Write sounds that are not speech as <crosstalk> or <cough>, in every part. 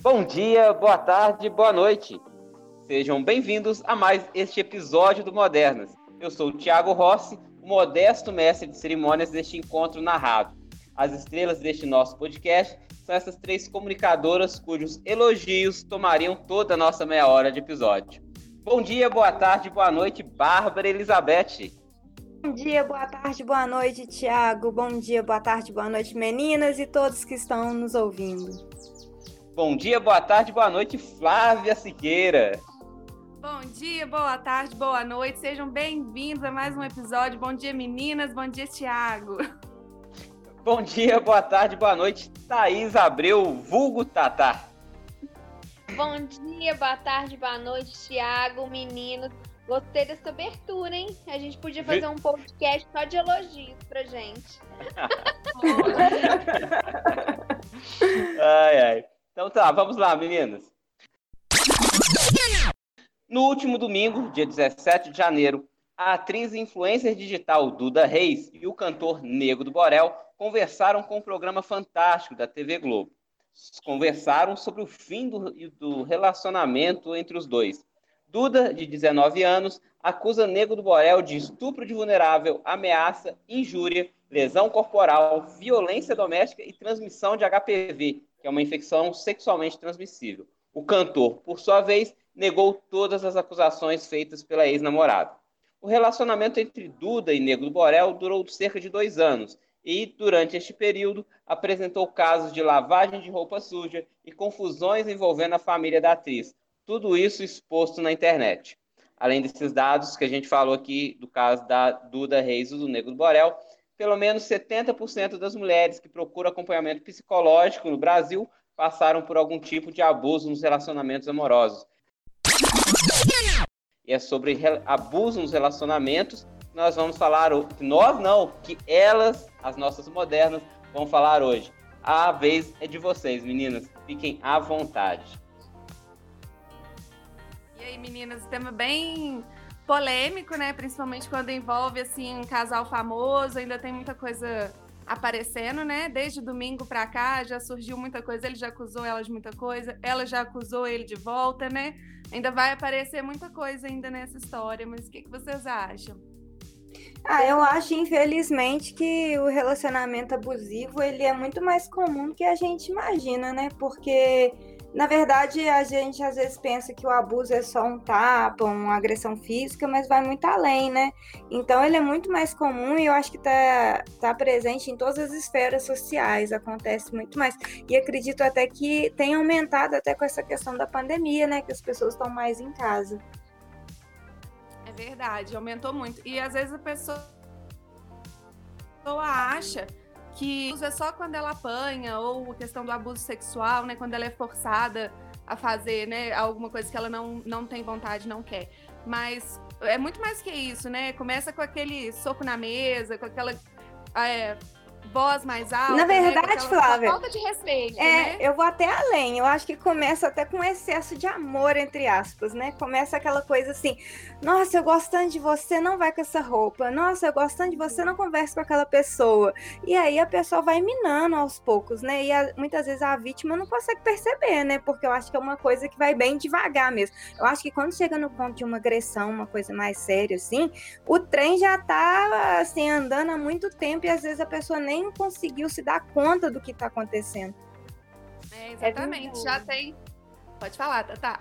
Bom dia, boa tarde, boa noite. Sejam bem-vindos a mais este episódio do Modernas. Eu sou o Thiago Rossi, o modesto mestre de cerimônias deste encontro narrado. As estrelas deste nosso podcast são essas três comunicadoras cujos elogios tomariam toda a nossa meia hora de episódio. Bom dia, boa tarde, boa noite, Bárbara Elizabeth. Bom dia, boa tarde, boa noite, Tiago. Bom dia, boa tarde, boa noite, meninas e todos que estão nos ouvindo. Bom dia, boa tarde, boa noite, Flávia Siqueira. Bom dia, boa tarde, boa noite. Sejam bem-vindos a mais um episódio. Bom dia, meninas. Bom dia, Tiago. Bom dia, boa tarde, boa noite, Thaís Abreu, vulgo Tatá. Bom dia, boa tarde, boa noite, Tiago, meninos. Gostei dessa abertura, hein? A gente podia fazer um podcast só de elogios pra gente. <laughs> <laughs> ai, ai. Então tá, vamos lá, meninas. No último domingo, dia 17 de janeiro, a atriz e influencer digital Duda Reis e o cantor Nego do Borel conversaram com o programa fantástico da TV Globo. Conversaram sobre o fim do, do relacionamento entre os dois. Duda, de 19 anos, acusa Nego do Borel de estupro de vulnerável, ameaça, injúria, lesão corporal, violência doméstica e transmissão de HPV, que é uma infecção sexualmente transmissível. O cantor, por sua vez, negou todas as acusações feitas pela ex-namorada. O relacionamento entre Duda e Negro Borel durou cerca de dois anos e, durante este período, apresentou casos de lavagem de roupa suja e confusões envolvendo a família da atriz. Tudo isso exposto na internet. Além desses dados que a gente falou aqui do caso da Duda Reis e do Negro Borel, pelo menos 70% das mulheres que procuram acompanhamento psicológico no Brasil passaram por algum tipo de abuso nos relacionamentos amorosos. E é sobre abuso nos relacionamentos que nós vamos falar, nós não, que elas, as nossas modernas, vão falar hoje. A vez é de vocês, meninas. Fiquem à vontade. E aí, meninas, tema bem polêmico, né? Principalmente quando envolve assim um casal famoso, ainda tem muita coisa aparecendo, né? Desde domingo para cá já surgiu muita coisa, ele já acusou ela de muita coisa, ela já acusou ele de volta, né? Ainda vai aparecer muita coisa ainda nessa história, mas o que, que vocês acham? Ah, eu acho, infelizmente, que o relacionamento abusivo ele é muito mais comum do que a gente imagina, né? Porque na verdade, a gente às vezes pensa que o abuso é só um tapa, uma agressão física, mas vai muito além, né? Então ele é muito mais comum e eu acho que está tá presente em todas as esferas sociais, acontece muito mais. E acredito até que tem aumentado até com essa questão da pandemia, né? Que as pessoas estão mais em casa. É verdade, aumentou muito. E às vezes a pessoa acha que é só quando ela apanha, ou a questão do abuso sexual, né? Quando ela é forçada a fazer, né? Alguma coisa que ela não, não tem vontade, não quer. Mas é muito mais que isso, né? Começa com aquele soco na mesa, com aquela. É, voz mais alta. Na né, verdade, né? Flávia. Falta de respeito. É, né? eu vou até além. Eu acho que começa até com excesso de amor, entre aspas, né? Começa aquela coisa assim: nossa, eu gosto tanto de você, não vai com essa roupa. Nossa, eu gosto tanto de você, não conversa com aquela pessoa. E aí a pessoa vai minando aos poucos, né? E a, muitas vezes a vítima não consegue perceber, né? Porque eu acho que é uma coisa que vai bem devagar mesmo. Eu acho que quando chega no ponto de uma agressão, uma coisa mais séria, assim, o trem já tá, assim, andando há muito tempo e às vezes a pessoa nem nem conseguiu se dar conta do que está acontecendo. É, exatamente, é já tem. Pode falar, tá?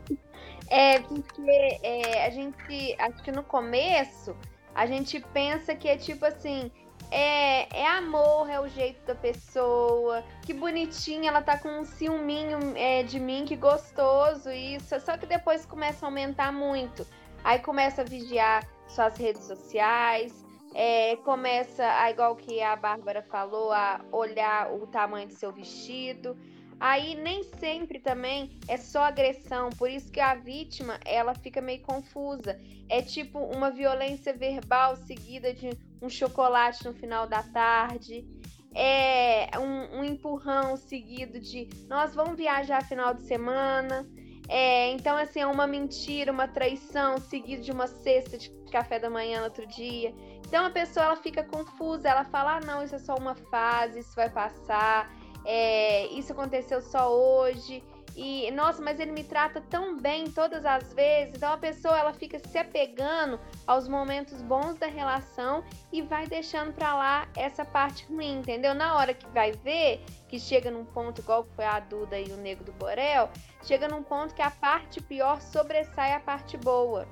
<laughs> é, porque é, a gente, acho que no começo, a gente pensa que é tipo assim, é, é amor, é o jeito da pessoa, que bonitinha, ela tá com um ciúminho é, de mim, que gostoso isso. Só que depois começa a aumentar muito. Aí começa a vigiar suas redes sociais, é, começa, a, igual que a Bárbara falou, a olhar o tamanho do seu vestido. Aí nem sempre também é só agressão, por isso que a vítima ela fica meio confusa. É tipo uma violência verbal seguida de um chocolate no final da tarde. É um, um empurrão seguido de nós vamos viajar final de semana. É, então, assim, é uma mentira, uma traição, seguido de uma cesta de café da manhã no outro dia. Então a pessoa ela fica confusa, ela fala: ah, não, isso é só uma fase, isso vai passar. é, isso aconteceu só hoje. E, nossa, mas ele me trata tão bem todas as vezes. Então a pessoa ela fica se apegando aos momentos bons da relação e vai deixando para lá essa parte ruim, entendeu? Na hora que vai ver, que chega num ponto igual foi a Duda e o Nego do Borel, chega num ponto que a parte pior sobressai a parte boa.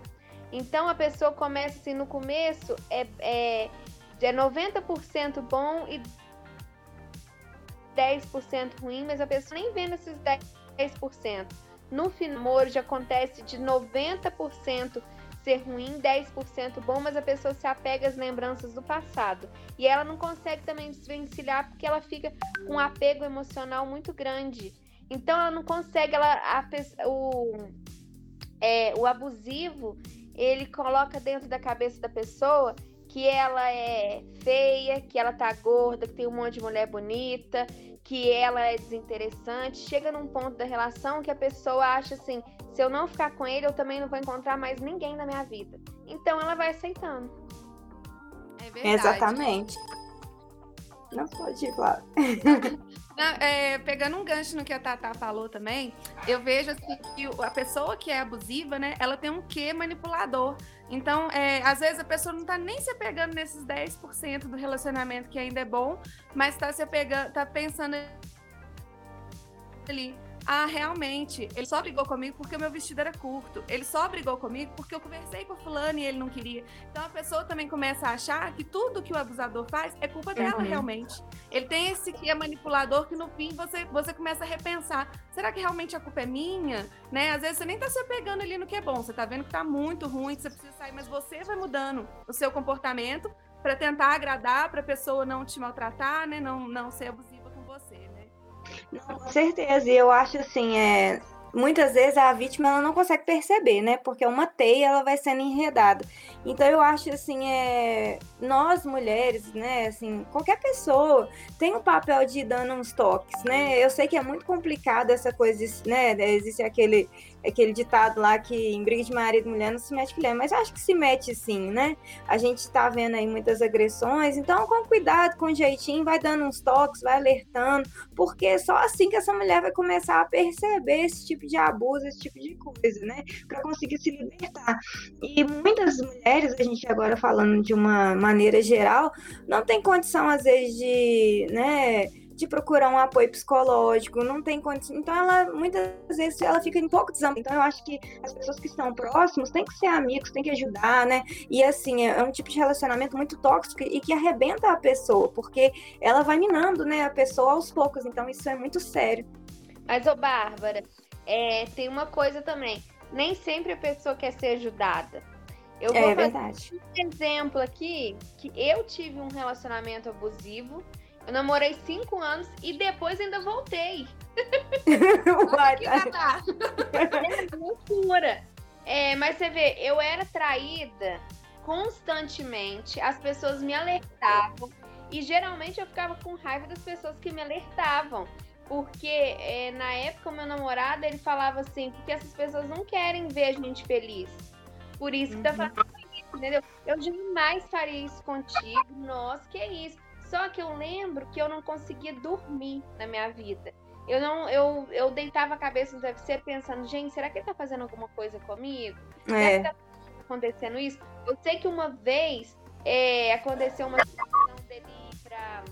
Então a pessoa começa assim, no começo é, é, é 90% bom e 10% ruim, mas a pessoa nem vê nesses 10%. No namoro já acontece de 90% ser ruim, 10% bom, mas a pessoa se apega às lembranças do passado. E ela não consegue também desvencilhar porque ela fica com um apego emocional muito grande. Então ela não consegue, ela, a, o, é, o abusivo, ele coloca dentro da cabeça da pessoa que ela é feia, que ela tá gorda, que tem um monte de mulher bonita, que ela é desinteressante. Chega num ponto da relação que a pessoa acha assim: se eu não ficar com ele, eu também não vou encontrar mais ninguém na minha vida. Então ela vai aceitando. É verdade. Exatamente. Não pode ir, claro. <laughs> é, pegando um gancho no que a Tata falou também, eu vejo assim, que a pessoa que é abusiva, né, ela tem um quê manipulador. Então, é, às vezes a pessoa não tá nem se apegando nesses 10% do relacionamento que ainda é bom, mas tá se apegando, tá pensando ali ah, realmente, ele só brigou comigo porque o meu vestido era curto. Ele só brigou comigo porque eu conversei com fulano e ele não queria. Então a pessoa também começa a achar que tudo que o abusador faz é culpa dela uhum. realmente. Ele tem esse que é manipulador que no fim você, você começa a repensar. Será que realmente a culpa é minha? Né? Às vezes você nem tá se pegando ali no que é bom. Você tá vendo que tá muito ruim, que você precisa sair, mas você vai mudando o seu comportamento para tentar agradar, para a pessoa não te maltratar, né? Não, não ser abusiva? Não, com certeza. E eu acho assim, é, muitas vezes a vítima ela não consegue perceber, né? Porque uma teia ela vai sendo enredada. Então eu acho assim, é, nós mulheres, né, assim, qualquer pessoa tem o um papel de ir dando uns toques, né? Eu sei que é muito complicado essa coisa, né? Existe aquele aquele ditado lá que em briga de marido e mulher não se mete mulher, mas acho que se mete sim, né? A gente está vendo aí muitas agressões, então com cuidado, com jeitinho, vai dando uns toques, vai alertando, porque só assim que essa mulher vai começar a perceber esse tipo de abuso, esse tipo de coisa, né? Para conseguir se libertar. E muitas mulheres, a gente agora falando de uma maneira geral, não tem condição às vezes de, né? De procurar um apoio psicológico, não tem condição. Então, ela muitas vezes ela fica um pouco desamparada. Então, eu acho que as pessoas que estão próximos têm que ser amigos, têm que ajudar, né? E assim, é um tipo de relacionamento muito tóxico e que arrebenta a pessoa, porque ela vai minando, né, a pessoa aos poucos. Então, isso é muito sério. Mas, ô Bárbara, é, tem uma coisa também. Nem sempre a pessoa quer ser ajudada. Eu vou é verdade. um exemplo aqui que eu tive um relacionamento abusivo eu namorei cinco anos e depois ainda voltei. <laughs> Que tá. <laughs> é loucura. É, mas você vê, eu era traída constantemente, as pessoas me alertavam e geralmente eu ficava com raiva das pessoas que me alertavam. Porque é, na época o meu namorado ele falava assim, porque essas pessoas não querem ver a gente feliz. Por isso que tá uhum. tá fazendo isso, entendeu? Eu jamais faria isso contigo. Nossa, que isso. Só que eu lembro que eu não conseguia dormir na minha vida. Eu não, eu, eu deitava a cabeça no travesseiro pensando, gente, será que ele tá fazendo alguma coisa comigo? É. Será que tá acontecendo isso? Eu sei que uma vez é, aconteceu uma situação dele ir pra,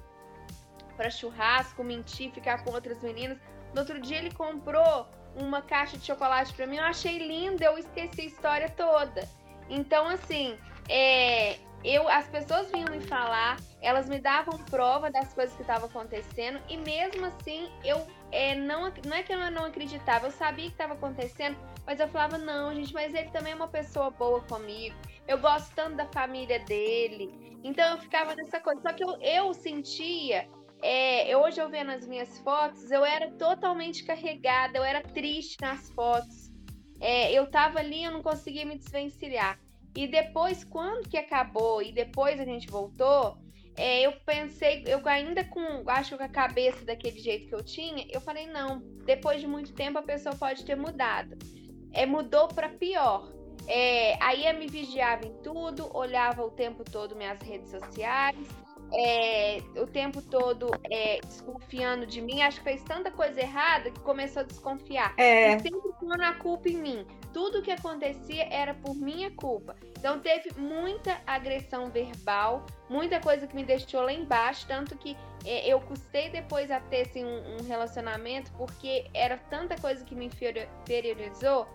pra churrasco, mentir, ficar com outras meninas. No outro dia ele comprou uma caixa de chocolate para mim, eu achei linda, eu esqueci a história toda. Então, assim, é, eu, as pessoas vinham me falar, elas me davam prova das coisas que estavam acontecendo e mesmo assim eu é, não, não é que eu não acreditava, eu sabia que estava acontecendo, mas eu falava, não, gente, mas ele também é uma pessoa boa comigo, eu gosto tanto da família dele, então eu ficava nessa coisa, só que eu, eu sentia, é, hoje eu vendo as minhas fotos, eu era totalmente carregada, eu era triste nas fotos, é, eu tava ali, eu não conseguia me desvencilhar. E depois, quando que acabou e depois a gente voltou, é, eu pensei, eu ainda com, acho que a cabeça daquele jeito que eu tinha, eu falei, não, depois de muito tempo a pessoa pode ter mudado. É, mudou para pior. É, aí me vigiava em tudo, olhava o tempo todo minhas redes sociais, é, o tempo todo é, desconfiando de mim, acho que fez tanta coisa errada que começou a desconfiar. É. E sempre pondo a culpa em mim. Tudo que acontecia era por minha culpa. Então teve muita agressão verbal, muita coisa que me deixou lá embaixo, tanto que é, eu custei depois a ter assim, um, um relacionamento, porque era tanta coisa que me inferiorizou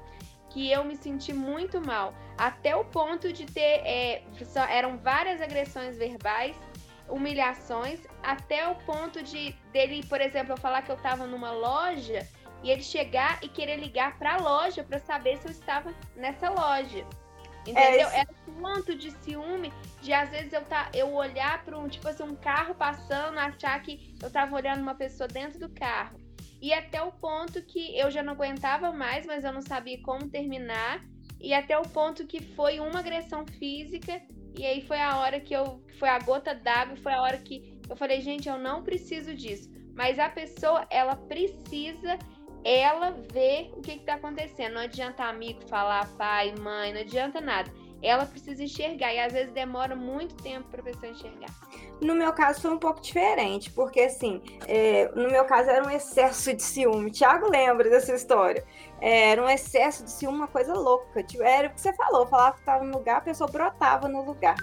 que eu me senti muito mal, até o ponto de ter é, só, eram várias agressões verbais humilhações até o ponto de dele, por exemplo, eu falar que eu estava numa loja e ele chegar e querer ligar para a loja para saber se eu estava nessa loja. Entendeu? É, Era um ponto de ciúme de às vezes eu tá eu olhar para um tipo assim um carro passando, achar que eu estava olhando uma pessoa dentro do carro. E até o ponto que eu já não aguentava mais, mas eu não sabia como terminar. E até o ponto que foi uma agressão física e aí foi a hora que eu. Foi a gota d'água, foi a hora que eu falei, gente, eu não preciso disso. Mas a pessoa, ela precisa ela ver o que está acontecendo. Não adianta amigo falar, pai, mãe, não adianta nada. Ela precisa enxergar e às vezes demora muito tempo para a pessoa enxergar. No meu caso foi um pouco diferente, porque assim, é, no meu caso era um excesso de ciúme. <laughs> Tiago lembra dessa história. É, era um excesso de ciúme, uma coisa louca. Tipo, era o que você falou, falava que estava no lugar, a pessoa brotava no lugar.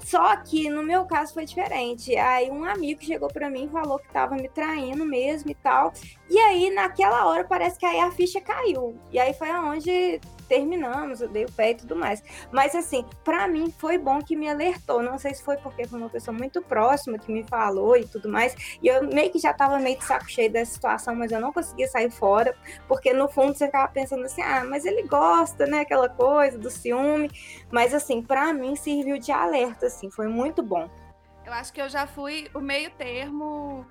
Só que no meu caso foi diferente. Aí um amigo chegou para mim e falou que estava me traindo mesmo e tal. E aí naquela hora parece que aí a ficha caiu. E aí foi aonde terminamos, eu dei o pé e tudo mais. Mas assim, para mim foi bom que me alertou. Não sei se foi porque foi uma pessoa muito próxima que me falou e tudo mais. E eu meio que já tava meio de saco cheio dessa situação, mas eu não conseguia sair fora, porque no fundo você ficava pensando assim: "Ah, mas ele gosta, né, aquela coisa do ciúme". Mas assim, para mim serviu de alerta assim, foi muito bom. Eu acho que eu já fui o meio termo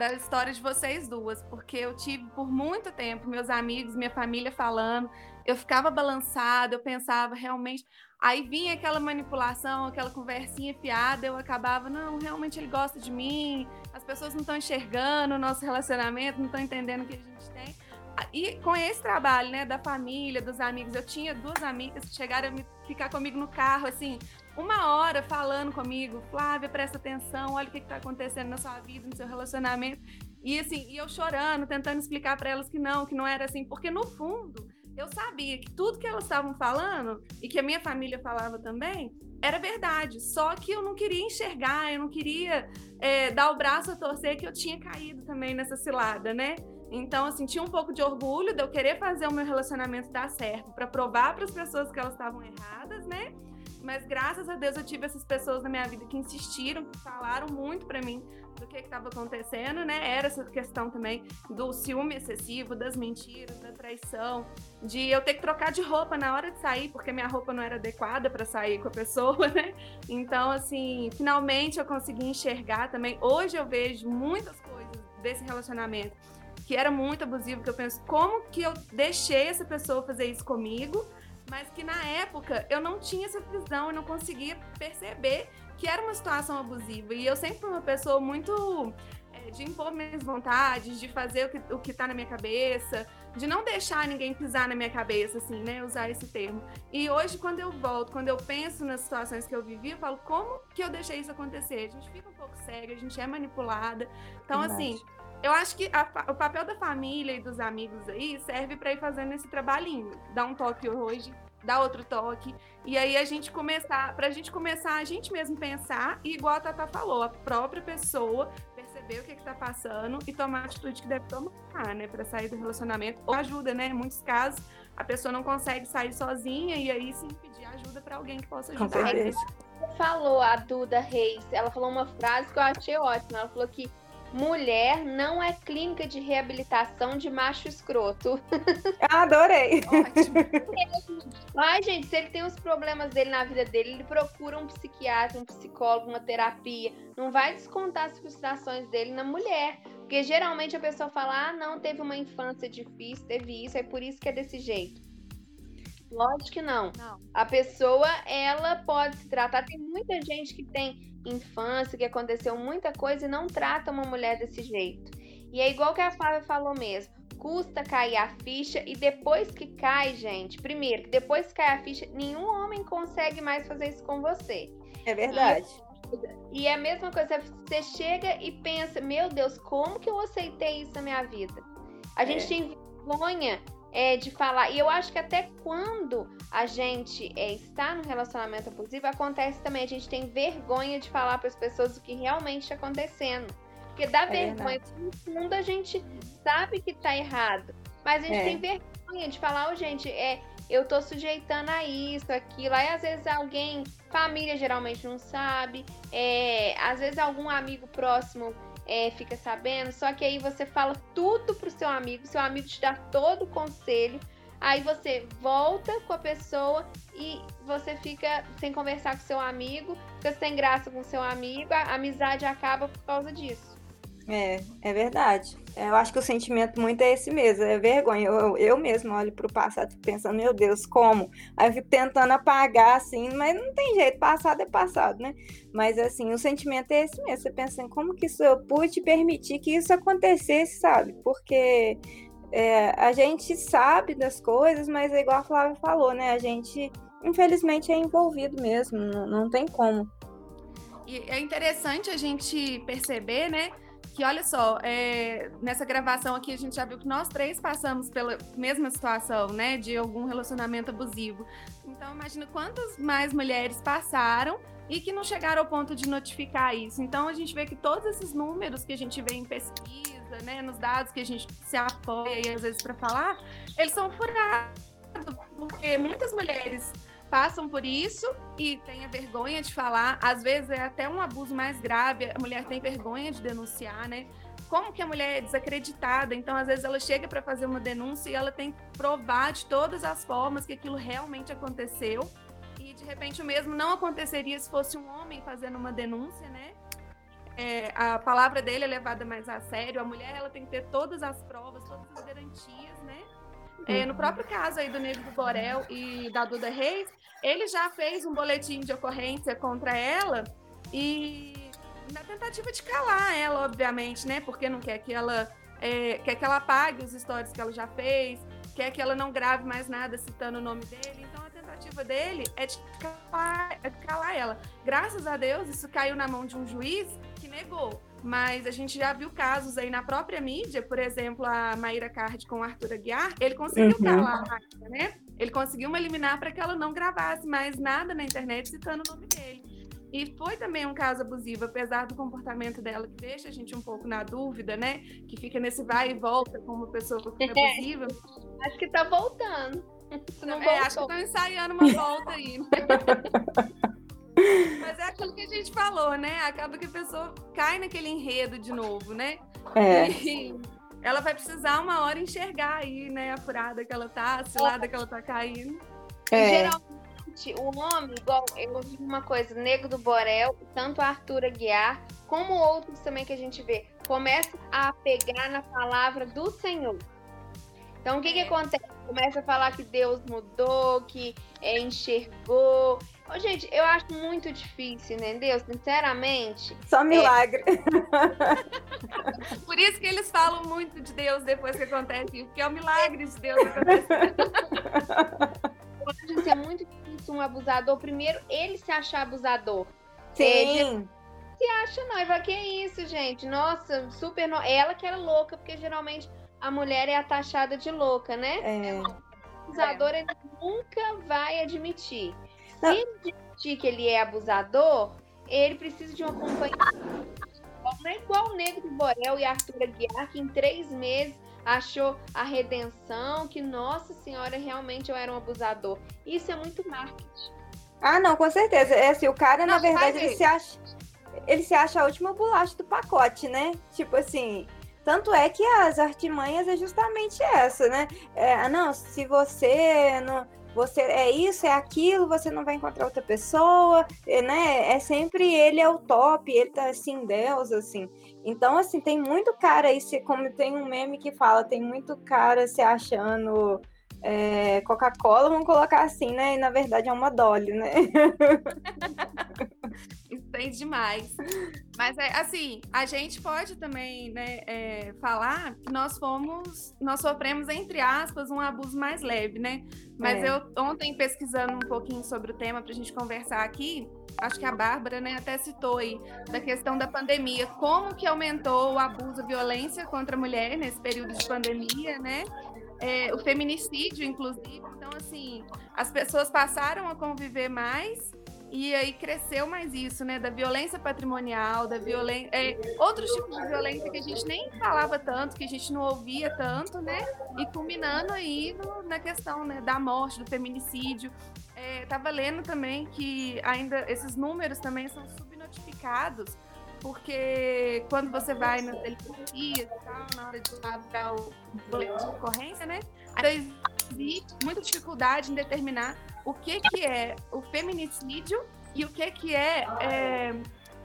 da história de vocês duas, porque eu tive por muito tempo meus amigos, minha família falando, eu ficava balançada, eu pensava realmente. Aí vinha aquela manipulação, aquela conversinha fiada, eu acabava, não, realmente ele gosta de mim, as pessoas não estão enxergando o nosso relacionamento, não estão entendendo o que a gente tem. E com esse trabalho, né, da família, dos amigos, eu tinha duas amigas que chegaram a me ficar comigo no carro, assim, uma hora falando comigo, Flávia, presta atenção, olha o que está acontecendo na sua vida, no seu relacionamento. E assim, e eu chorando, tentando explicar para elas que não, que não era assim, porque no fundo eu sabia que tudo que elas estavam falando e que a minha família falava também era verdade. Só que eu não queria enxergar, eu não queria é, dar o braço a torcer que eu tinha caído também nessa cilada, né? Então, assim, tinha um pouco de orgulho de eu querer fazer o meu relacionamento dar certo, para provar para as pessoas que elas estavam erradas, né? Mas graças a Deus eu tive essas pessoas na minha vida que insistiram, que falaram muito para mim que estava acontecendo, né? Era essa questão também do ciúme excessivo, das mentiras, da traição, de eu ter que trocar de roupa na hora de sair, porque minha roupa não era adequada para sair com a pessoa, <laughs> né? Então, assim, finalmente eu consegui enxergar também. Hoje eu vejo muitas coisas desse relacionamento que era muito abusivo, que eu penso, como que eu deixei essa pessoa fazer isso comigo? mas que na época eu não tinha essa visão, eu não conseguia perceber que era uma situação abusiva. E eu sempre fui uma pessoa muito é, de impor minhas vontades, de fazer o que, o que tá na minha cabeça, de não deixar ninguém pisar na minha cabeça, assim, né? Usar esse termo. E hoje, quando eu volto, quando eu penso nas situações que eu vivi, eu falo, como que eu deixei isso acontecer? A gente fica um pouco cega, a gente é manipulada. Então, Verdade. assim, eu acho que a, o papel da família e dos amigos aí serve para ir fazendo esse trabalhinho. Dar um toque hoje, dar outro toque. E aí a gente começar, pra gente começar a gente mesmo pensar, e igual a Tata falou, a própria pessoa perceber o que, que tá passando e tomar a atitude que deve tomar, né? Pra sair do relacionamento. Ou ajuda, né? Em muitos casos, a pessoa não consegue sair sozinha e aí sim pedir ajuda para alguém que possa ajudar. Falou a Duda Reis, ela falou uma frase que eu achei ótima. Ela falou que Mulher não é clínica de reabilitação de macho escroto. Adorei. <laughs> Ai, gente, se ele tem os problemas dele na vida dele, ele procura um psiquiatra, um psicólogo, uma terapia. Não vai descontar as frustrações dele na mulher. Porque geralmente a pessoa fala: ah, não, teve uma infância difícil, teve isso, é por isso que é desse jeito. Lógico que não. não. A pessoa, ela pode se tratar. Tem muita gente que tem infância, que aconteceu muita coisa e não trata uma mulher desse jeito. E é igual que a Flávia falou mesmo. Custa cair a ficha e depois que cai, gente, primeiro, que depois que cai a ficha, nenhum homem consegue mais fazer isso com você. É verdade. coisa. E é a mesma coisa, você chega e pensa, meu Deus, como que eu aceitei isso na minha vida? A gente é. tem vergonha é, de falar. E eu acho que até quando a gente é, está no relacionamento abusivo, acontece também, a gente tem vergonha de falar para as pessoas o que realmente está acontecendo. Porque dá é vergonha. No fundo, a gente sabe que está errado. Mas a gente é. tem vergonha de falar, oh, gente, é, eu tô sujeitando a isso, aquilo. Aí às vezes alguém, família geralmente não sabe, é, às vezes algum amigo próximo é, fica sabendo, só que aí você fala tudo pro seu amigo, seu amigo te dá todo o conselho, aí você volta com a pessoa e você fica sem conversar com seu amigo, fica sem graça com seu amigo, a amizade acaba por causa disso. É, é verdade. Eu acho que o sentimento muito é esse mesmo, é vergonha. Eu, eu mesmo olho para o passado pensando, meu Deus, como? Aí eu fico tentando apagar, assim, mas não tem jeito, passado é passado, né? Mas assim, o sentimento é esse mesmo. Você pensa como que isso eu pude permitir que isso acontecesse, sabe? Porque é, a gente sabe das coisas, mas é igual a Flávia falou, né? A gente, infelizmente, é envolvido mesmo, não, não tem como. E é interessante a gente perceber, né? Que olha só, é, nessa gravação aqui a gente já viu que nós três passamos pela mesma situação, né, de algum relacionamento abusivo. Então imagina quantas mais mulheres passaram e que não chegaram ao ponto de notificar isso. Então a gente vê que todos esses números que a gente vê em pesquisa, né, nos dados que a gente se apoia e às vezes para falar, eles são furados porque muitas mulheres passam por isso e têm a vergonha de falar. Às vezes é até um abuso mais grave, a mulher tem vergonha de denunciar, né? Como que a mulher é desacreditada? Então, às vezes, ela chega para fazer uma denúncia e ela tem que provar de todas as formas que aquilo realmente aconteceu. E, de repente, o mesmo não aconteceria se fosse um homem fazendo uma denúncia, né? É, a palavra dele é levada mais a sério. A mulher ela tem que ter todas as provas, todas as garantias, né? É, no próprio caso aí do Negro do Borel e da Duda Reis, ele já fez um boletim de ocorrência contra ela e na tentativa de calar ela, obviamente, né? Porque não quer que ela é, quer que ela apague os stories que ela já fez, quer que ela não grave mais nada citando o nome dele. Então a tentativa dele é de calar, é de calar ela. Graças a Deus, isso caiu na mão de um juiz que negou. Mas a gente já viu casos aí na própria mídia, por exemplo, a Maíra Card com o Arthur Aguiar, ele conseguiu uhum. calar a Maíra, né? Ele conseguiu uma eliminar para que ela não gravasse mais nada na internet citando o nome dele. E foi também um caso abusivo, apesar do comportamento dela, que deixa a gente um pouco na dúvida, né? Que fica nesse vai e volta com uma pessoa que é <laughs> abusiva. Acho que tá voltando. <laughs> Não é, acho que estão ensaiando uma volta aí. <laughs> Mas é aquilo que a gente falou, né? Acaba que a pessoa cai naquele enredo de novo, né? É. E <laughs> ela vai precisar uma hora enxergar aí, né? A furada que ela tá, a cilada que ela tá caindo. É. Geralmente, o nome, igual eu ouvi uma coisa, Negro do Borel, tanto Arthur Aguiar, como outros também que a gente vê, começa a pegar na palavra do Senhor. Então, o que, que é. acontece? Começa a falar que Deus mudou, que é, enxergou, Ô, gente, eu acho muito difícil, entendeu? Sinceramente. Só milagre. É... Por isso que eles falam muito de Deus depois que acontece, porque é o milagre de Deus acontecendo. <laughs> Gente, é muito difícil um abusador. Primeiro, ele se achar abusador. Sim. Ele se acha noiva. Que isso, gente? Nossa, super. No... Ela que era louca, porque geralmente a mulher é a taxada de louca, né? É. O abusador, é. ele nunca vai admitir. Se ele admitir que ele é abusador, ele precisa de um acompanhamento. Não é igual o Negro do Borel e Arthur Aguiar, que em três meses achou a redenção, que, nossa senhora, realmente eu era um abusador. Isso é muito marketing. Ah, não, com certeza. É assim, o cara, não, na verdade, ele se acha. Ele se acha a última bolacha do pacote, né? Tipo assim, tanto é que as artimanhas é justamente essa, né? É, ah, não, se você não, você é isso, é aquilo, você não vai encontrar outra pessoa, né? É sempre ele é o top, ele tá assim, Deus, assim. Então, assim, tem muito cara aí, como tem um meme que fala, tem muito cara se achando é, Coca-Cola, vamos colocar assim, né? E na verdade é uma Dolly, né? <laughs> Tem demais. Mas é assim, a gente pode também né, é, falar que nós fomos, nós sofremos, entre aspas, um abuso mais leve, né? Mas é. eu ontem pesquisando um pouquinho sobre o tema para a gente conversar aqui, acho que a Bárbara, né, até citou aí, da questão da pandemia, como que aumentou o abuso, a violência contra a mulher nesse período de pandemia, né? É, o feminicídio, inclusive. Então, assim, as pessoas passaram a conviver mais e aí cresceu mais isso, né? Da violência patrimonial, da violência. É, outros tipos de violência que a gente nem falava tanto, que a gente não ouvia tanto, né? E culminando aí no, na questão né, da morte, do feminicídio. É, tava lendo também que ainda esses números também são subnotificados, porque quando você vai na delegacia e tal, na hora de para o boletim de ocorrência, né? Ainda existe muita dificuldade em determinar o que, que é o feminicídio e o que, que é, é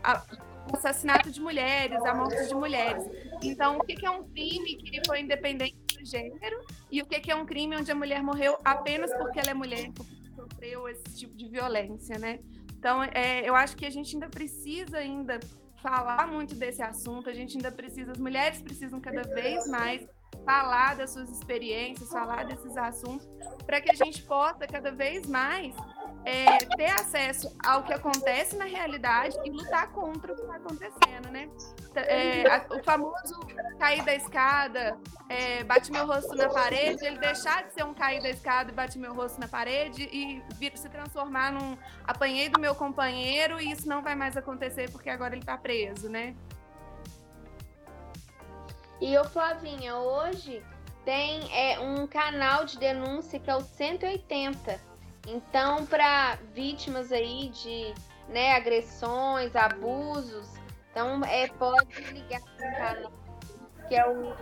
a, o assassinato de mulheres, a morte de mulheres. Então, o que, que é um crime que foi independente do gênero e o que, que é um crime onde a mulher morreu apenas porque ela é mulher, porque sofreu esse tipo de violência, né? Então, é, eu acho que a gente ainda precisa ainda falar muito desse assunto, a gente ainda precisa, as mulheres precisam cada vez mais falar das suas experiências, falar desses assuntos, para que a gente possa cada vez mais é, ter acesso ao que acontece na realidade e lutar contra o que está acontecendo, né? É, a, o famoso cair da escada, é, bate meu rosto na parede, ele deixar de ser um cair da escada e bate meu rosto na parede e vir, se transformar num apanhei do meu companheiro e isso não vai mais acontecer porque agora ele está preso, né? E o Flavinha, hoje tem é, um canal de denúncia que é o 180. Então, para vítimas aí de né, agressões, abusos, então é, pode ligar para o canal, que é o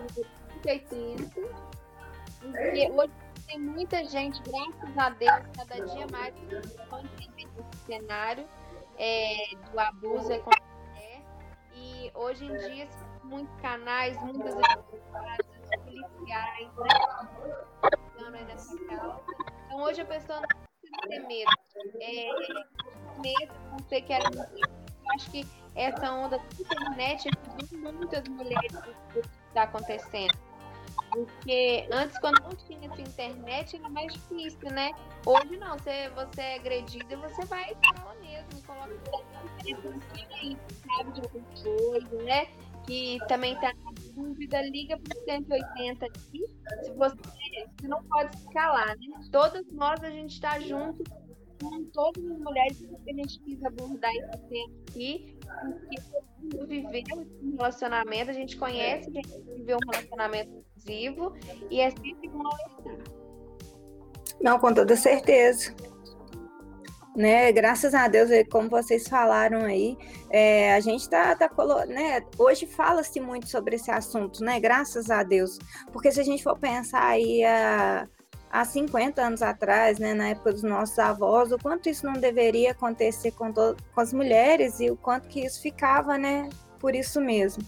180. E hoje tem muita gente, graças a Deus, cada dia mais esse cenário é, do abuso é E hoje em dia muitos canais, muitas advogadas, policiais, né? Então hoje a pessoa não precisa ter medo. É, medo não sei que era Eu acho que essa onda da internet ajudou muitas mulheres que está acontecendo. Porque antes, quando não tinha essa internet, era mais difícil, né? Hoje não, você, você é agredida, você vai falar mesmo, coloca sabe de alguma coisa, né? Que também está na dúvida, liga para o 180 aqui. Se você, você não pode se calar, né? Todas nós, a gente está junto com todas as mulheres que a gente quis abordar esse tema aqui, porque todo mundo viveu um relacionamento, a gente conhece, a gente viveu um relacionamento abusivo e é sempre bom alertar. Não, com toda certeza né? Graças a Deus, como vocês falaram aí, é, a gente tá, tá né? Hoje fala-se muito sobre esse assunto, né? Graças a Deus, porque se a gente for pensar aí a há 50 anos atrás, né, na época dos nossos avós, o quanto isso não deveria acontecer com, com as mulheres e o quanto que isso ficava, né, por isso mesmo.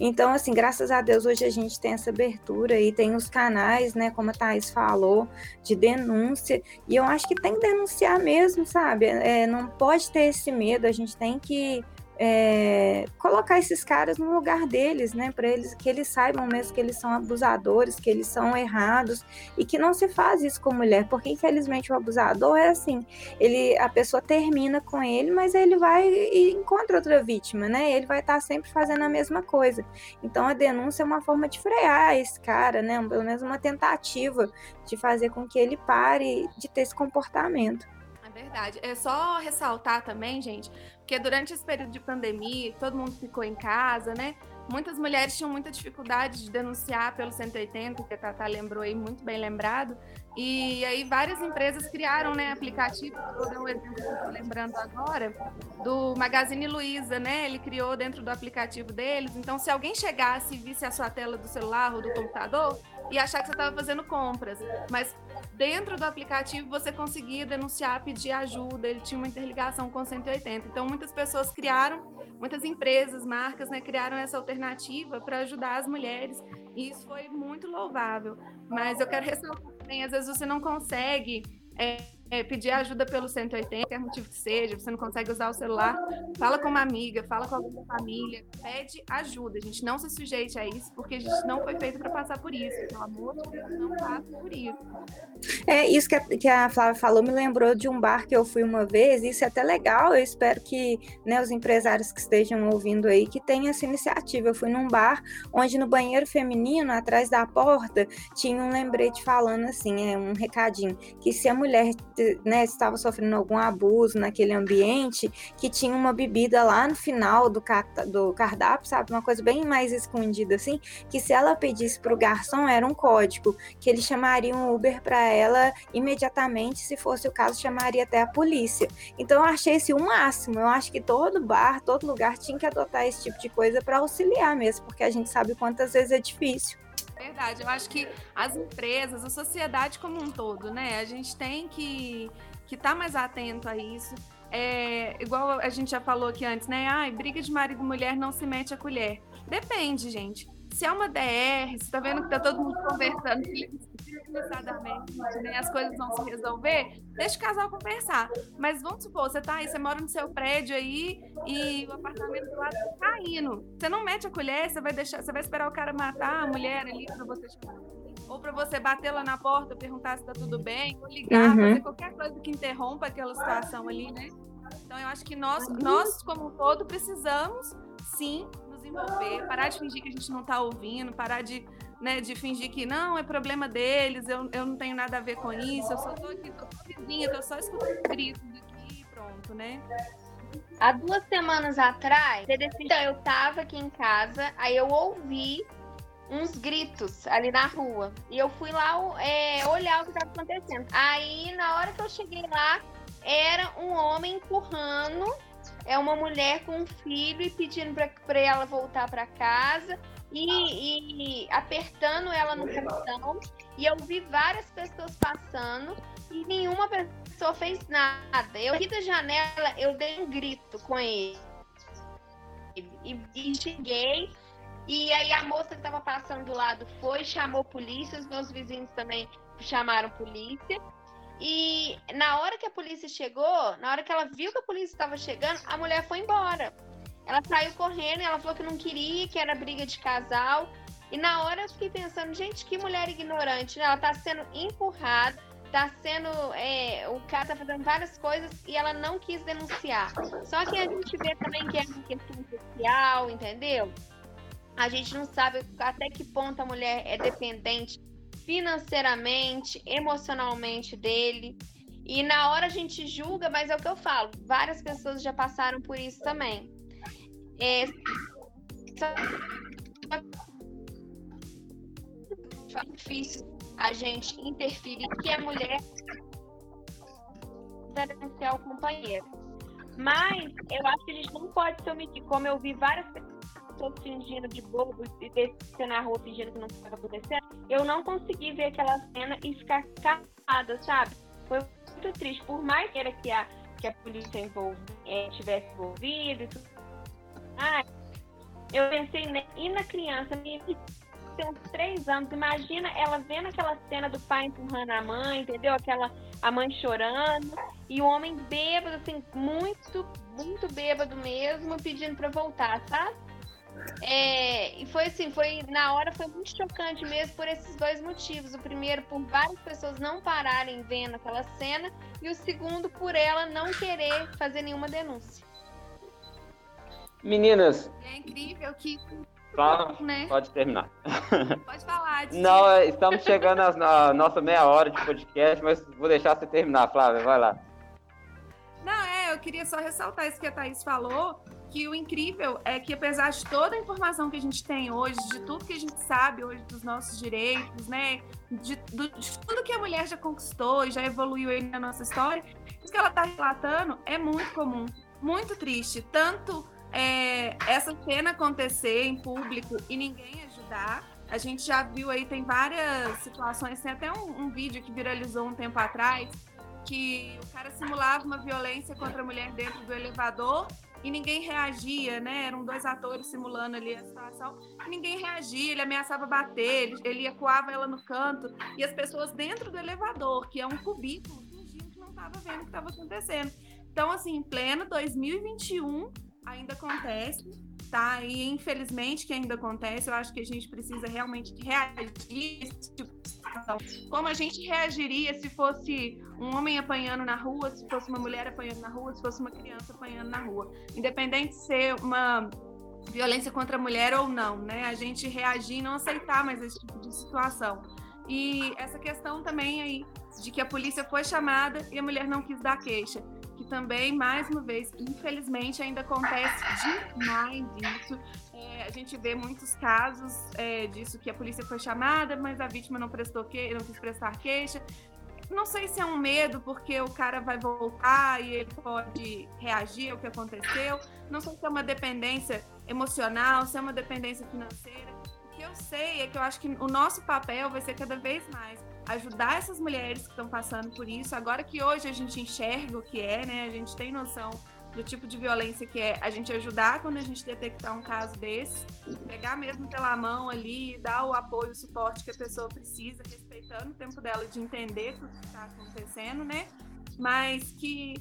Então, assim, graças a Deus, hoje a gente tem essa abertura e tem os canais, né, como a Thais falou, de denúncia. E eu acho que tem que denunciar mesmo, sabe? É, não pode ter esse medo, a gente tem que é, colocar esses caras no lugar deles, né? Para eles que eles saibam mesmo que eles são abusadores, que eles são errados e que não se faz isso com mulher, porque infelizmente o abusador é assim, ele a pessoa termina com ele, mas ele vai e encontra outra vítima, né? Ele vai estar tá sempre fazendo a mesma coisa. Então a denúncia é uma forma de frear esse cara, né? Pelo menos uma tentativa de fazer com que ele pare de ter esse comportamento. É verdade. É só ressaltar também, gente, porque durante esse período de pandemia, todo mundo ficou em casa, né? Muitas mulheres tinham muita dificuldade de denunciar pelo 180, que a Tata lembrou aí, muito bem lembrado. E aí várias empresas criaram, né, aplicativos, vou dar um exemplo que eu estou lembrando agora, do Magazine Luiza, né? Ele criou dentro do aplicativo deles. Então, se alguém chegasse e visse a sua tela do celular ou do computador, e achar que você estava fazendo compras. Mas dentro do aplicativo você conseguia denunciar, pedir ajuda, ele tinha uma interligação com 180. Então muitas pessoas criaram, muitas empresas, marcas, né, criaram essa alternativa para ajudar as mulheres e isso foi muito louvável. Mas eu quero ressaltar também, às vezes você não consegue é, é, pedir ajuda pelo 180, quer motivo que seja, você não consegue usar o celular, fala com uma amiga, fala com da família, pede ajuda. A gente não se sujeite a isso, porque a gente não foi feito para passar por isso. Pelo amor de Deus, não passe por isso. É, isso que a, que a Flávia falou me lembrou de um bar que eu fui uma vez, isso é até legal, eu espero que né, os empresários que estejam ouvindo aí, que tenham essa iniciativa. Eu fui num bar onde no banheiro feminino, atrás da porta, tinha um lembrete falando assim, é um recadinho, que se a mulher né, estava sofrendo algum abuso naquele ambiente, que tinha uma bebida lá no final do, do cardápio, sabe? Uma coisa bem mais escondida assim, que se ela pedisse para o garçom era um código, que ele chamaria um Uber para ela imediatamente, se fosse o caso, chamaria até a polícia. Então eu achei esse o máximo. Eu acho que todo bar, todo lugar tinha que adotar esse tipo de coisa para auxiliar mesmo, porque a gente sabe quantas vezes é difícil. Verdade, eu acho que as empresas, a sociedade como um todo, né? A gente tem que que estar tá mais atento a isso. É, igual a gente já falou aqui antes, né? Ai, briga de marido e mulher não se mete a colher. Depende, gente. Se é uma DR, você tá vendo que tá todo mundo conversando civilizadamente, né? As coisas vão se resolver, deixa o casal conversar. Mas vamos supor, você tá aí, você mora no seu prédio aí e o apartamento do lado tá caindo. Você não mete a colher, você vai deixar, você vai esperar o cara matar a mulher ali pra você ou para você bater lá na porta, perguntar se tá tudo bem, ou ligar, uhum. fazer qualquer coisa que interrompa aquela situação ali, né? Então eu acho que nós, nós como um todo precisamos sim envolver, parar de fingir que a gente não está ouvindo, parar de, né, de fingir que não, é problema deles, eu, eu não tenho nada a ver com isso, eu só tô aqui, tô vizinha, tô só escutando gritos aqui pronto, né? Há duas semanas atrás, então, eu tava aqui em casa, aí eu ouvi uns gritos ali na rua. E eu fui lá é, olhar o que estava acontecendo. Aí, na hora que eu cheguei lá, era um homem empurrando é uma mulher com um filho e pedindo para ela voltar para casa e, e, apertando ela no portão. E eu vi várias pessoas passando e nenhuma pessoa fez nada. Eu aqui da janela, eu dei um grito com ele. E, e cheguei. E aí a moça que estava passando do lado foi, chamou polícia, os meus vizinhos também chamaram polícia. E na hora que a polícia chegou, na hora que ela viu que a polícia estava chegando, a mulher foi embora. Ela saiu correndo, ela falou que não queria, que era briga de casal. E na hora eu fiquei pensando, gente, que mulher ignorante, né? Ela tá sendo empurrada, tá sendo. É, o cara tá fazendo várias coisas e ela não quis denunciar. Só que a gente vê também que é uma questão social, entendeu? A gente não sabe até que ponto a mulher é dependente financeiramente, emocionalmente dele. E na hora a gente julga, mas é o que eu falo, várias pessoas já passaram por isso também. É difícil a gente interferir que a mulher denunciar o companheiro. Mas eu acho que a gente não pode se omitir, como eu vi várias pessoas fingindo de bobo e descendo na rua fingindo que não estava acontecendo, eu não consegui ver aquela cena e ficar calada, sabe? Foi muito triste. Por mais que, que, a, que a polícia envolve, é, tivesse envolvido e tudo. Ah, eu pensei né, e na criança, minha tem uns três anos, imagina ela vendo aquela cena do pai empurrando a mãe, entendeu? Aquela a mãe chorando e o homem bêbado, assim, muito, muito bêbado mesmo, pedindo para voltar, sabe? É, e foi assim, foi na hora foi muito chocante mesmo por esses dois motivos. O primeiro, por várias pessoas não pararem vendo aquela cena, e o segundo, por ela não querer fazer nenhuma denúncia. Meninas. É incrível que. Fala, né? Pode terminar. Pode falar. Não, é, estamos chegando à nossa meia hora de podcast, mas vou deixar você terminar, Flávia. Vai lá. Eu queria só ressaltar isso que a Thaís falou, que o incrível é que apesar de toda a informação que a gente tem hoje, de tudo que a gente sabe hoje dos nossos direitos, né, de, de, de tudo que a mulher já conquistou e já evoluiu aí na nossa história, isso que ela está relatando é muito comum, muito triste. Tanto é, essa cena acontecer em público e ninguém ajudar. A gente já viu aí, tem várias situações, tem até um, um vídeo que viralizou um tempo atrás, que o cara simulava uma violência contra a mulher dentro do elevador e ninguém reagia, né? Eram dois atores simulando ali a situação, e ninguém reagia, ele ameaçava bater, ele, ecoava ela no canto, e as pessoas dentro do elevador, que é um cubículo, fingindo que não estava estava acontecendo. Então, assim, em pleno 2021 ainda acontece, tá? E infelizmente que ainda acontece, eu acho que a gente precisa realmente reagir esse tipo de situação. Como a gente reagiria se fosse um homem apanhando na rua, se fosse uma mulher apanhando na rua, se fosse uma criança apanhando na rua. Independente de ser uma violência contra a mulher ou não, né? A gente reagir e não aceitar mais esse tipo de situação. E essa questão também aí de que a polícia foi chamada e a mulher não quis dar queixa, que também, mais uma vez, infelizmente, ainda acontece demais isso. É, a gente vê muitos casos é, disso que a polícia foi chamada, mas a vítima não prestou que, não quis prestar queixa. Não sei se é um medo porque o cara vai voltar e ele pode reagir ao que aconteceu. Não sei se é uma dependência emocional, se é uma dependência financeira. O que eu sei é que eu acho que o nosso papel vai ser cada vez mais ajudar essas mulheres que estão passando por isso. Agora que hoje a gente enxerga o que é, né? A gente tem noção do tipo de violência que é a gente ajudar quando a gente detectar um caso desse, pegar mesmo pela mão ali, dar o apoio, o suporte que a pessoa precisa, respeitando o tempo dela de entender tudo que está acontecendo, né? Mas que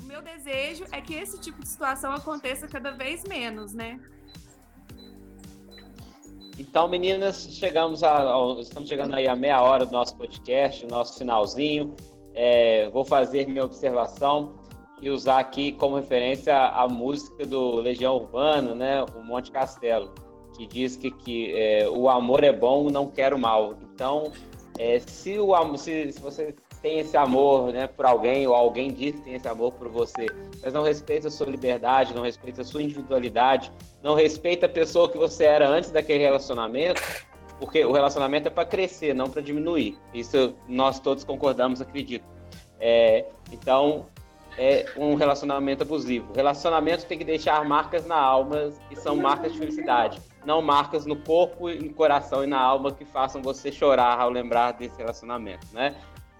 o meu desejo é que esse tipo de situação aconteça cada vez menos, né? Então, meninas, chegamos a, estamos chegando aí a meia hora do nosso podcast, o nosso finalzinho. É, vou fazer minha observação e usar aqui como referência a música do Legião Urbano, né, o Monte Castelo, que diz que, que é, o amor é bom, não quero mal. Então, é, se, o, se, se você tem esse amor né, por alguém, ou alguém diz que tem esse amor por você, mas não respeita a sua liberdade, não respeita a sua individualidade, não respeita a pessoa que você era antes daquele relacionamento, porque o relacionamento é para crescer, não para diminuir. Isso nós todos concordamos, acredito. É, então, é um relacionamento abusivo. Relacionamento tem que deixar marcas na alma e são marcas de felicidade, não marcas no corpo, no coração e na alma que façam você chorar ao lembrar desse relacionamento, né?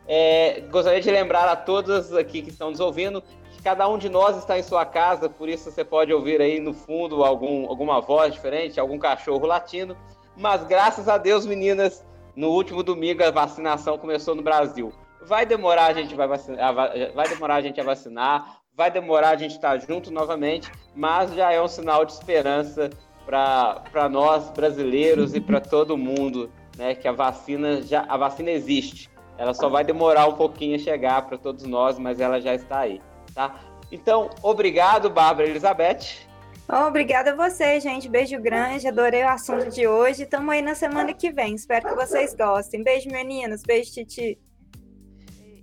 É, gostaria de lembrar a todos aqui que estão nos ouvindo que cada um de nós está em sua casa, por isso você pode ouvir aí no fundo algum, alguma voz diferente, algum cachorro latindo. Mas graças a Deus, meninas, no último domingo a vacinação começou no Brasil. Vai demorar a gente vai, vacinar, vai demorar a gente a vacinar, vai demorar a gente estar junto novamente, mas já é um sinal de esperança para nós brasileiros e para todo mundo, né, que a vacina já a vacina existe. Ela só vai demorar um pouquinho a chegar para todos nós, mas ela já está aí, tá? Então, obrigado, Bárbara Elizabeth. Obrigada a você, gente. Beijo grande. Adorei o assunto de hoje. Tamo aí na semana que vem. Espero que vocês gostem. Beijo, meninas. Beijo, Titi.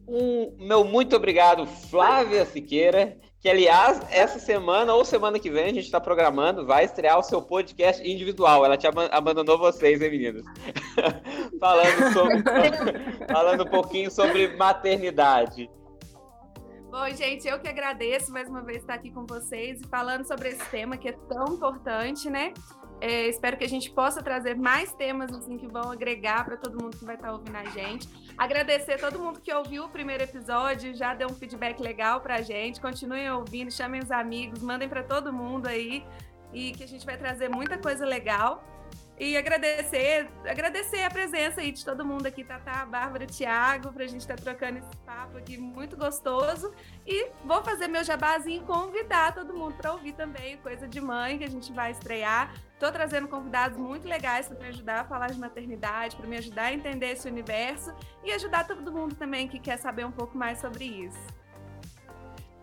Um meu muito obrigado, Flávia Siqueira que aliás, essa semana ou semana que vem a gente está programando, vai estrear o seu podcast individual. Ela te abandonou vocês, hein, meninas? <laughs> falando, sobre, <laughs> falando um pouquinho sobre maternidade. Bom, gente, eu que agradeço mais uma vez estar aqui com vocês e falando sobre esse tema que é tão importante, né? É, espero que a gente possa trazer mais temas assim que vão agregar para todo mundo que vai estar ouvindo a gente. Agradecer a todo mundo que ouviu o primeiro episódio, já deu um feedback legal para a gente. Continuem ouvindo, chamem os amigos, mandem para todo mundo aí e que a gente vai trazer muita coisa legal. E agradecer, agradecer a presença aí de todo mundo aqui, Tatá, Bárbara, Thiago, para a gente estar tá trocando esse papo aqui muito gostoso. E vou fazer meu jabazinho e convidar todo mundo para ouvir também Coisa de Mãe, que a gente vai estrear. Estou trazendo convidados muito legais para me ajudar a falar de maternidade, para me ajudar a entender esse universo e ajudar todo mundo também que quer saber um pouco mais sobre isso.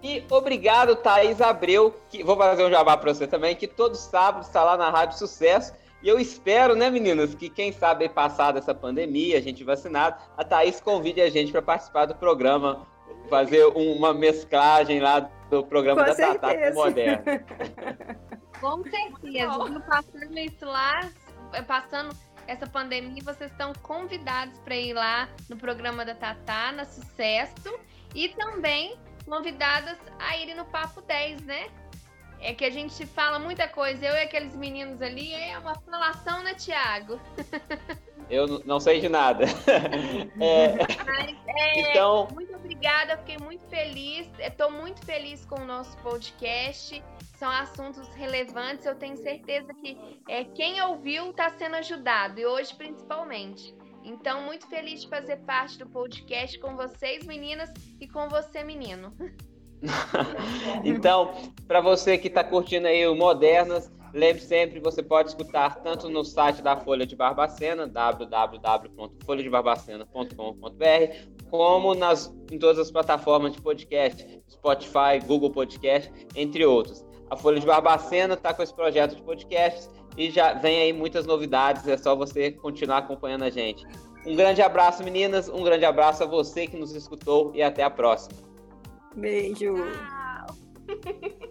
E obrigado, Thaís Abreu, que vou fazer um jabá para você também, que todo sábado está lá na Rádio Sucesso e eu espero, né, meninas, que quem sabe passar dessa pandemia, a gente vacinado, a Thaís convide a gente para participar do programa, fazer uma mesclagem lá do programa com da Tatá com Moderna. <laughs> Com certeza. Passando isso lá, passando essa pandemia, vocês estão convidados para ir lá no programa da Tatá, na Sucesso, e também convidadas a irem no Papo 10, né? É que a gente fala muita coisa. Eu e aqueles meninos ali é uma falação, né, Tiago? Eu não sei de nada. <laughs> é... Mas, é, então... Muito obrigada, fiquei muito feliz. Estou muito feliz com o nosso podcast. São assuntos relevantes. Eu tenho certeza que é, quem ouviu está sendo ajudado, e hoje principalmente. Então, muito feliz de fazer parte do podcast com vocês, meninas, e com você, menino. <laughs> <laughs> então, para você que está curtindo aí o Modernas, lembre sempre, você pode escutar tanto no site da Folha de Barbacena, www.folhadebarbacena.com.br, como nas, em todas as plataformas de podcast, Spotify, Google Podcast, entre outros. A Folha de Barbacena está com esse projeto de podcasts e já vem aí muitas novidades, é só você continuar acompanhando a gente. Um grande abraço, meninas, um grande abraço a você que nos escutou e até a próxima. Beijo. Tchau. <laughs>